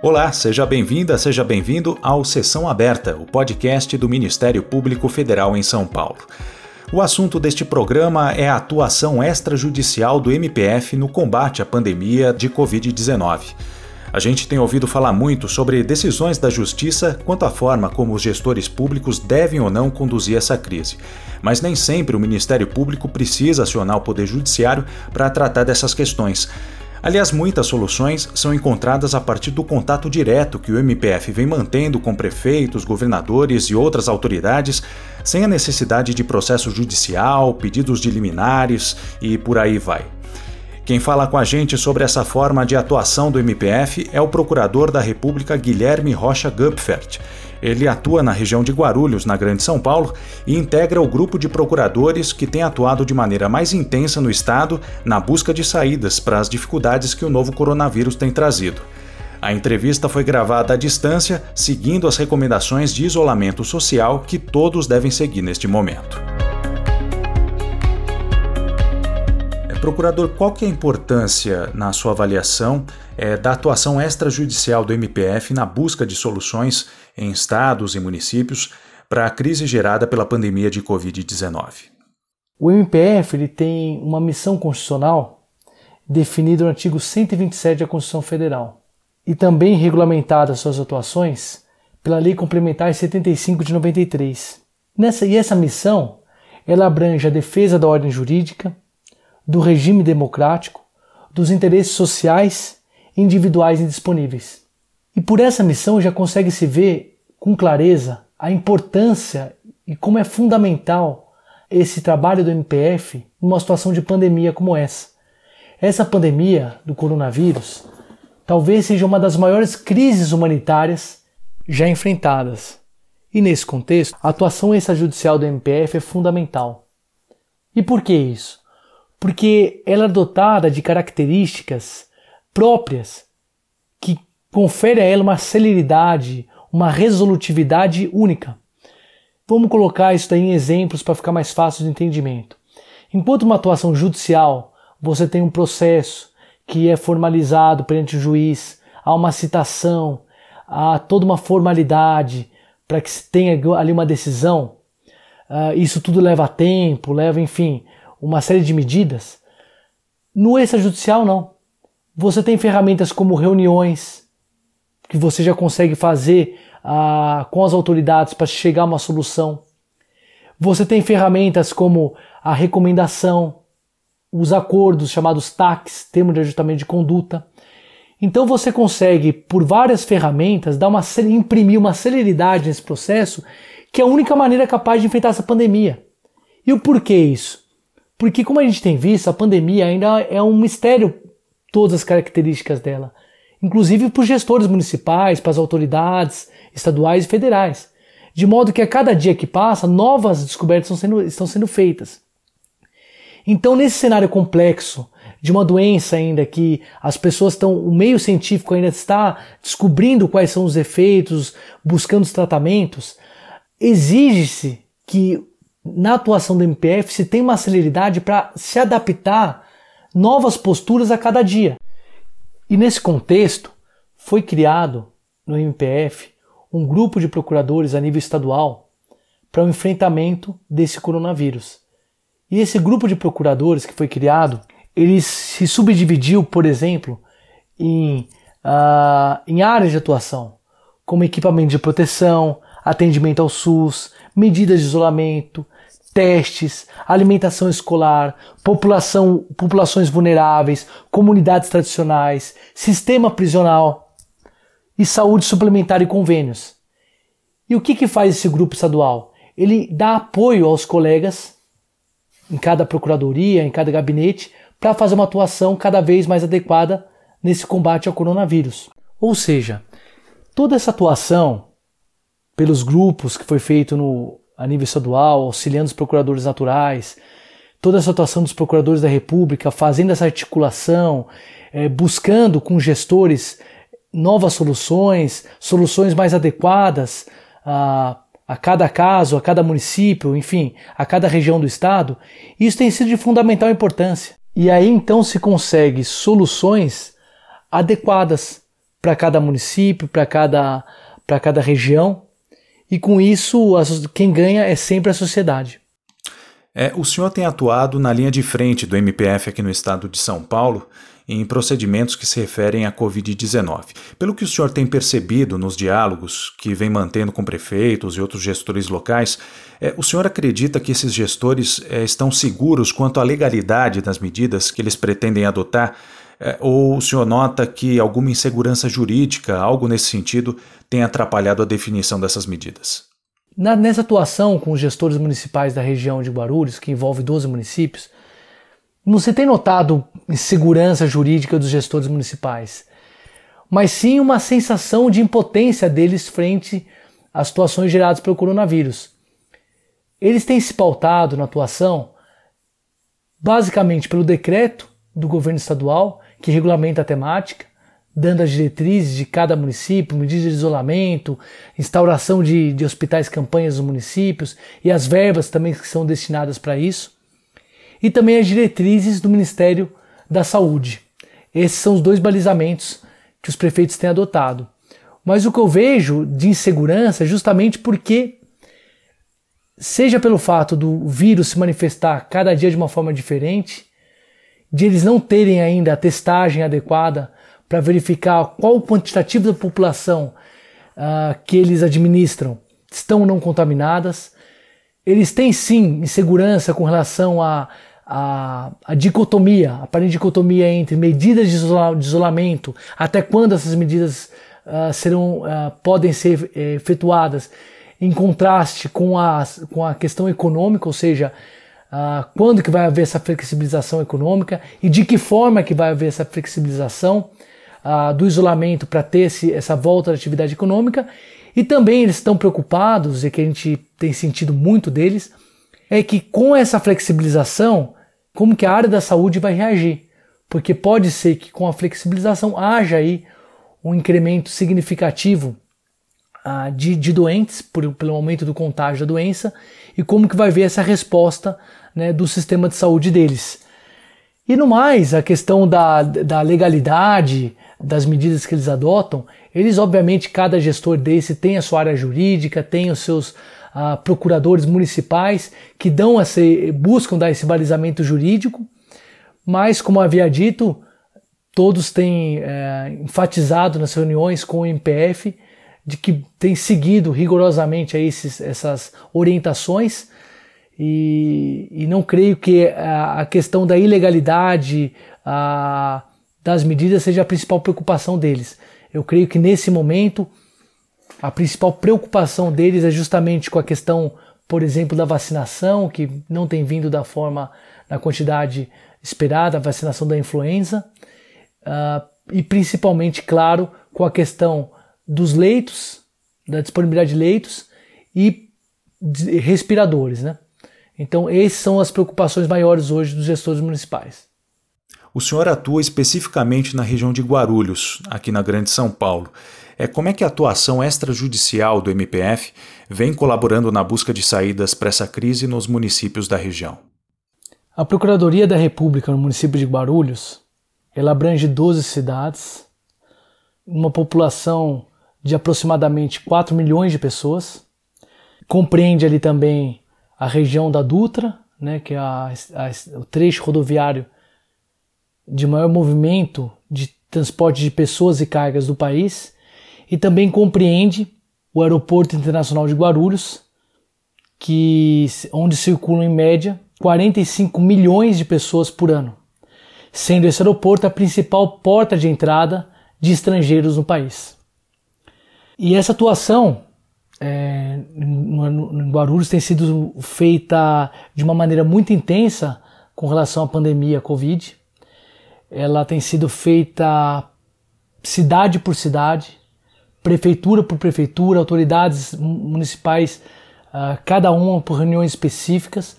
Olá, seja bem-vinda, seja bem-vindo ao Sessão Aberta, o podcast do Ministério Público Federal em São Paulo. O assunto deste programa é a atuação extrajudicial do MPF no combate à pandemia de Covid-19. A gente tem ouvido falar muito sobre decisões da Justiça quanto à forma como os gestores públicos devem ou não conduzir essa crise. Mas nem sempre o Ministério Público precisa acionar o Poder Judiciário para tratar dessas questões. Aliás, muitas soluções são encontradas a partir do contato direto que o MPF vem mantendo com prefeitos, governadores e outras autoridades, sem a necessidade de processo judicial, pedidos de liminares e por aí vai. Quem fala com a gente sobre essa forma de atuação do MPF é o procurador da República Guilherme Rocha Gupfert. Ele atua na região de Guarulhos, na Grande São Paulo, e integra o grupo de procuradores que tem atuado de maneira mais intensa no Estado na busca de saídas para as dificuldades que o novo coronavírus tem trazido. A entrevista foi gravada à distância, seguindo as recomendações de isolamento social que todos devem seguir neste momento. Procurador, qual que é a importância, na sua avaliação, é, da atuação extrajudicial do MPF na busca de soluções em estados e municípios para a crise gerada pela pandemia de Covid-19? O MPF ele tem uma missão constitucional definida no artigo 127 da Constituição Federal e também regulamentada suas atuações pela Lei Complementar 75 de 93. Nessa, e essa missão ela abrange a defesa da ordem jurídica, do regime democrático, dos interesses sociais, individuais e disponíveis. E por essa missão já consegue se ver com clareza a importância e como é fundamental esse trabalho do MPF numa situação de pandemia como essa. Essa pandemia do coronavírus talvez seja uma das maiores crises humanitárias já enfrentadas. E nesse contexto, a atuação extrajudicial do MPF é fundamental. E por que isso? porque ela é dotada de características próprias que confere a ela uma celeridade, uma resolutividade única. Vamos colocar isso daí em exemplos para ficar mais fácil de entendimento. Enquanto uma atuação judicial, você tem um processo que é formalizado perante o juiz, há uma citação, há toda uma formalidade para que se tenha ali uma decisão. Uh, isso tudo leva tempo, leva, enfim, uma série de medidas. No extrajudicial, não. Você tem ferramentas como reuniões, que você já consegue fazer ah, com as autoridades para chegar a uma solução. Você tem ferramentas como a recomendação, os acordos chamados TACs, termo de ajustamento de conduta. Então você consegue, por várias ferramentas, dar uma, imprimir uma celeridade nesse processo, que é a única maneira capaz de enfrentar essa pandemia. E o porquê isso? Porque, como a gente tem visto, a pandemia ainda é um mistério, todas as características dela, inclusive para os gestores municipais, para as autoridades estaduais e federais. De modo que a cada dia que passa, novas descobertas estão sendo, estão sendo feitas. Então, nesse cenário complexo, de uma doença ainda que as pessoas estão, o meio científico ainda está descobrindo quais são os efeitos, buscando os tratamentos, exige-se que na atuação do MPF se tem uma celeridade para se adaptar novas posturas a cada dia. E nesse contexto, foi criado no MPF um grupo de procuradores a nível estadual para o enfrentamento desse coronavírus. E esse grupo de procuradores que foi criado, ele se subdividiu, por exemplo, em, uh, em áreas de atuação, como equipamento de proteção, atendimento ao SUS, medidas de isolamento, testes, alimentação escolar, população, populações vulneráveis, comunidades tradicionais, sistema prisional e saúde suplementar e convênios. E o que, que faz esse grupo estadual? Ele dá apoio aos colegas em cada procuradoria, em cada gabinete, para fazer uma atuação cada vez mais adequada nesse combate ao coronavírus. Ou seja, toda essa atuação pelos grupos que foi feito no a nível estadual, auxiliando os procuradores naturais, toda essa atuação dos procuradores da República, fazendo essa articulação, é, buscando com gestores novas soluções, soluções mais adequadas a, a cada caso, a cada município, enfim, a cada região do estado, isso tem sido de fundamental importância. E aí então se consegue soluções adequadas para cada município, para cada, cada região. E com isso, quem ganha é sempre a sociedade. É, o senhor tem atuado na linha de frente do MPF aqui no estado de São Paulo em procedimentos que se referem à Covid-19. Pelo que o senhor tem percebido nos diálogos que vem mantendo com prefeitos e outros gestores locais, é, o senhor acredita que esses gestores é, estão seguros quanto à legalidade das medidas que eles pretendem adotar? É, ou o senhor nota que alguma insegurança jurídica, algo nesse sentido, tem atrapalhado a definição dessas medidas? Na, nessa atuação com os gestores municipais da região de Guarulhos, que envolve 12 municípios, não se tem notado insegurança jurídica dos gestores municipais, mas sim uma sensação de impotência deles frente às situações geradas pelo coronavírus. Eles têm se pautado na atuação basicamente pelo decreto do governo estadual que regulamenta a temática, dando as diretrizes de cada município, medidas de isolamento, instauração de, de hospitais campanhas nos municípios e as verbas também que são destinadas para isso e também as diretrizes do Ministério da Saúde. Esses são os dois balizamentos que os prefeitos têm adotado. Mas o que eu vejo de insegurança é justamente porque, seja pelo fato do vírus se manifestar cada dia de uma forma diferente, de eles não terem ainda a testagem adequada para verificar qual o quantitativo da população uh, que eles administram estão não contaminadas. Eles têm sim insegurança com relação a a, a dicotomia, a aparente dicotomia entre medidas de, isola, de isolamento, até quando essas medidas uh, serão, uh, podem ser uh, efetuadas, em contraste com a, com a questão econômica, ou seja, ah, quando que vai haver essa flexibilização econômica e de que forma que vai haver essa flexibilização do isolamento para ter esse, essa volta da atividade econômica. E também eles estão preocupados, e que a gente tem sentido muito deles, é que com essa flexibilização como que a área da saúde vai reagir, porque pode ser que com a flexibilização haja aí um incremento significativo ah, de, de, doentes por, pelo aumento do contágio da doença e como que vai ver essa resposta né, do sistema de saúde deles. E no mais, a questão da, da legalidade das medidas que eles adotam, eles obviamente, cada gestor desse tem a sua área jurídica, tem os seus a procuradores municipais que dão esse, buscam dar esse balizamento jurídico, mas, como havia dito, todos têm é, enfatizado nas reuniões com o MPF de que tem seguido rigorosamente esses, essas orientações e, e, não creio que a, a questão da ilegalidade a, das medidas seja a principal preocupação deles. Eu creio que nesse momento a principal preocupação deles é justamente com a questão, por exemplo, da vacinação, que não tem vindo da forma, na quantidade esperada, a vacinação da influenza, uh, e principalmente, claro, com a questão dos leitos, da disponibilidade de leitos e de respiradores, né? Então, essas são as preocupações maiores hoje dos gestores municipais. O senhor atua especificamente na região de Guarulhos, aqui na Grande São Paulo é como é que a atuação extrajudicial do MPF vem colaborando na busca de saídas para essa crise nos municípios da região. A Procuradoria da República no município de Guarulhos, ela abrange 12 cidades, uma população de aproximadamente 4 milhões de pessoas. Compreende ali também a região da Dutra, né, que é a, a, o trecho rodoviário de maior movimento de transporte de pessoas e cargas do país e também compreende o Aeroporto Internacional de Guarulhos, que, onde circulam em média 45 milhões de pessoas por ano, sendo esse aeroporto a principal porta de entrada de estrangeiros no país. E essa atuação é, em Guarulhos tem sido feita de uma maneira muito intensa com relação à pandemia Covid. Ela tem sido feita cidade por cidade, prefeitura por prefeitura, autoridades municipais, uh, cada uma por reuniões específicas,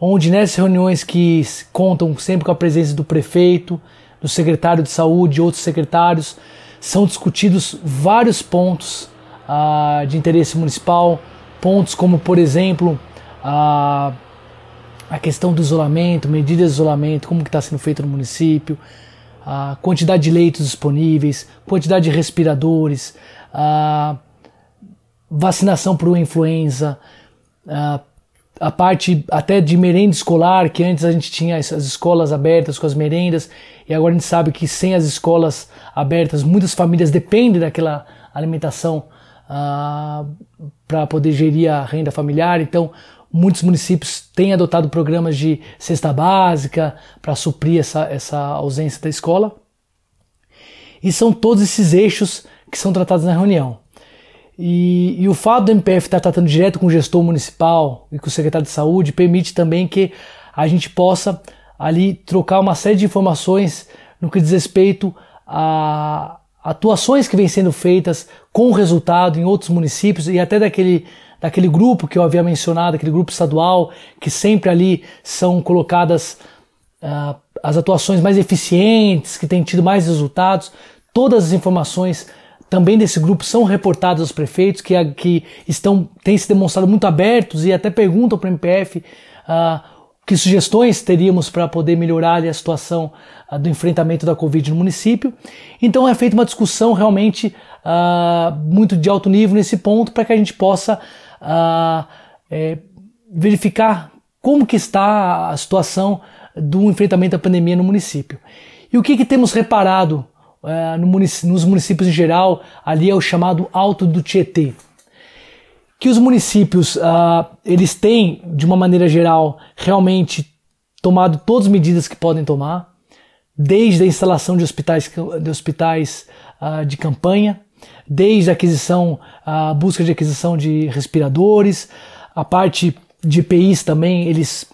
onde nessas reuniões que contam sempre com a presença do prefeito, do secretário de saúde outros secretários, são discutidos vários pontos uh, de interesse municipal, pontos como, por exemplo, uh, a questão do isolamento, medidas de isolamento, como que está sendo feito no município, a quantidade de leitos disponíveis, quantidade de respiradores, a vacinação para influenza, a, a parte até de merenda escolar, que antes a gente tinha as escolas abertas com as merendas, e agora a gente sabe que sem as escolas abertas, muitas famílias dependem daquela alimentação para poder gerir a renda familiar. Então, muitos municípios têm adotado programas de cesta básica para suprir essa, essa ausência da escola. E são todos esses eixos que são tratados na reunião. E, e, o fato do MPF estar tratando direto com o gestor municipal e com o secretário de saúde permite também que a gente possa ali trocar uma série de informações no que diz respeito a atuações que vêm sendo feitas com resultado em outros municípios e até daquele daquele grupo que eu havia mencionado, aquele grupo estadual, que sempre ali são colocadas uh, as atuações mais eficientes, que têm tido mais resultados. Todas as informações também desse grupo são reportadas aos prefeitos, que, que estão têm se demonstrado muito abertos e até perguntam para o MPF uh, que sugestões teríamos para poder melhorar a situação uh, do enfrentamento da Covid no município. Então é feita uma discussão realmente uh, muito de alto nível nesse ponto para que a gente possa é, verificar como que está a situação do enfrentamento da pandemia no município. E o que, que temos reparado uh, no munic nos municípios em geral, ali é o chamado Alto do Tietê. Que os municípios, uh, eles têm, de uma maneira geral, realmente tomado todas as medidas que podem tomar, desde a instalação de hospitais de, hospitais, uh, de campanha, desde a aquisição, a busca de aquisição de respiradores, a parte de EPIs também, eles,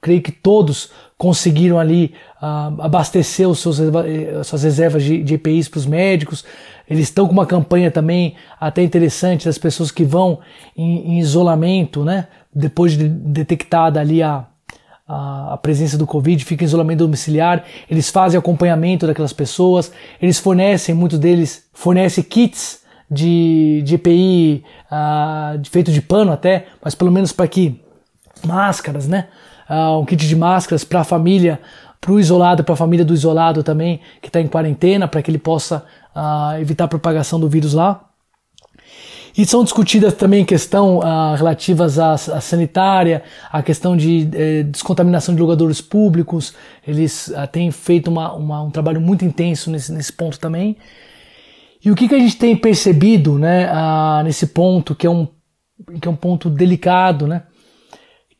creio que todos conseguiram ali uh, abastecer os seus, eh, suas reservas de, de EPIs para os médicos. Eles estão com uma campanha também até interessante das pessoas que vão em, em isolamento, né? Depois de detectada ali a, a, presença do Covid, fica em isolamento domiciliar, eles fazem acompanhamento daquelas pessoas, eles fornecem, muitos deles fornecem kits de, de EPI uh, ah, feito de pano até, mas pelo menos para que máscaras, né? Uh, um kit de máscaras para a família, para o isolado, para a família do isolado também, que está em quarentena, para que ele possa uh, evitar a propagação do vírus lá. E são discutidas também questões uh, relativas à, à, sanitária, a questão de eh, descontaminação de lugadores públicos. Eles têm feito uma, uma, um trabalho muito intenso nesse, nesse ponto também. E o que, que a gente tem percebido né, nesse ponto, que é, um, que é um ponto delicado, né?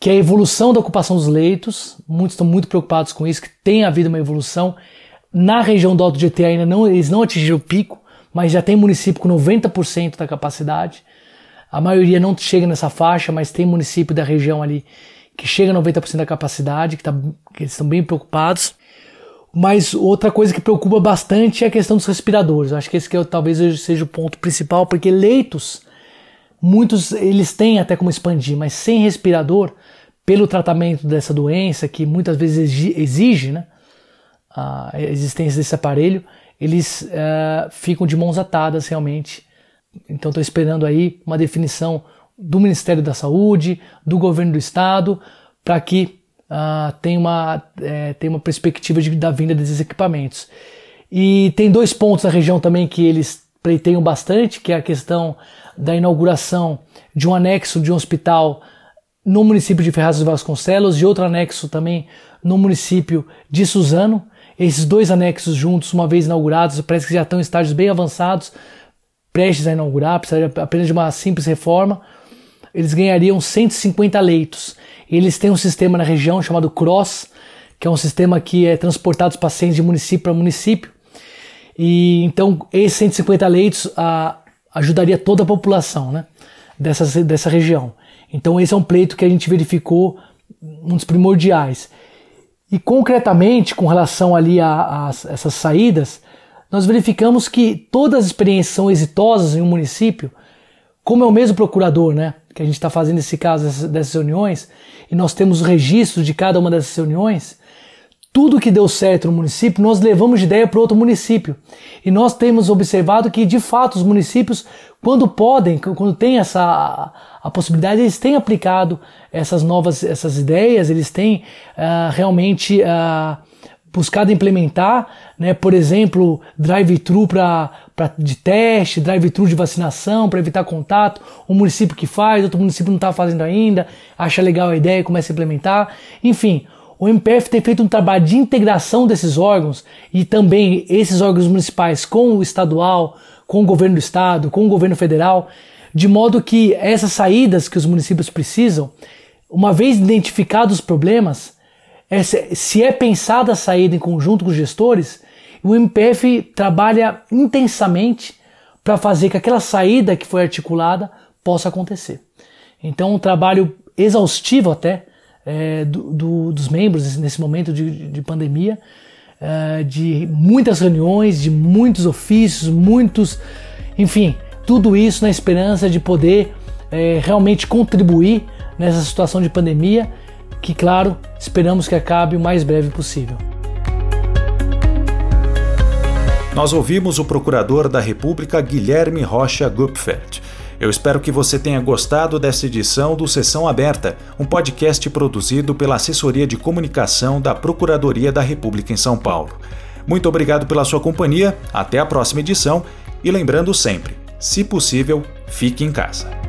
Que é a evolução da ocupação dos leitos. Muitos estão muito preocupados com isso, que tem havido uma evolução. Na região do Alto GT ainda não, eles não atingiram o pico, mas já tem município com 90% da capacidade. A maioria não chega nessa faixa, mas tem município da região ali que chega a 90% da capacidade, que, tá, que eles estão bem preocupados. Mas outra coisa que preocupa bastante é a questão dos respiradores. Eu acho que esse que é, talvez seja o ponto principal, porque leitos, muitos eles têm até como expandir, mas sem respirador, pelo tratamento dessa doença, que muitas vezes exige né, a existência desse aparelho, eles uh, ficam de mãos atadas realmente. Então estou esperando aí uma definição do Ministério da Saúde, do governo do estado, para que uh, tem, uma, é, tem uma perspectiva de, da vinda desses equipamentos. E tem dois pontos na região também que eles pleiteiam bastante, que é a questão da inauguração de um anexo de um hospital no município de Ferraz de Vasconcelos e outro anexo também no município de Suzano. Esses dois anexos juntos, uma vez inaugurados, parece que já estão em estágios bem avançados, prestes a inaugurar, precisaria apenas de uma simples reforma. Eles ganhariam 150 leitos. Eles têm um sistema na região chamado CROSS, que é um sistema que é transportado os pacientes de município para município. E então esses 150 leitos a, ajudaria toda a população né, dessa, dessa região. Então esse é um pleito que a gente verificou um dos primordiais. E concretamente com relação ali a, a essas saídas, nós verificamos que todas as experiências são exitosas em um município, como é o mesmo procurador, né? que a gente está fazendo esse caso dessas reuniões, e nós temos o registro de cada uma dessas reuniões, tudo que deu certo no município, nós levamos de ideia para outro município. E nós temos observado que, de fato, os municípios, quando podem, quando tem essa a possibilidade, eles têm aplicado essas novas essas ideias, eles têm uh, realmente uh, buscado implementar, né, por exemplo, drive-thru de teste, drive-thru de vacinação para evitar contato, um município que faz, outro município não está fazendo ainda, acha legal a ideia e começa a implementar. Enfim, o MPF tem feito um trabalho de integração desses órgãos e também esses órgãos municipais com o estadual, com o governo do estado, com o governo federal, de modo que essas saídas que os municípios precisam, uma vez identificados os problemas, é, se é pensada a saída em conjunto com os gestores, o MPF trabalha intensamente para fazer que aquela saída que foi articulada possa acontecer. Então, um trabalho exaustivo até é, do, do, dos membros nesse momento de, de pandemia, é, de muitas reuniões, de muitos ofícios, muitos, enfim, tudo isso na esperança de poder é, realmente contribuir nessa situação de pandemia que, claro, esperamos que acabe o mais breve possível. Nós ouvimos o procurador da República Guilherme Rocha Gupfeld. Eu espero que você tenha gostado dessa edição do Sessão Aberta, um podcast produzido pela Assessoria de Comunicação da Procuradoria da República em São Paulo. Muito obrigado pela sua companhia, até a próxima edição e lembrando sempre, se possível, fique em casa.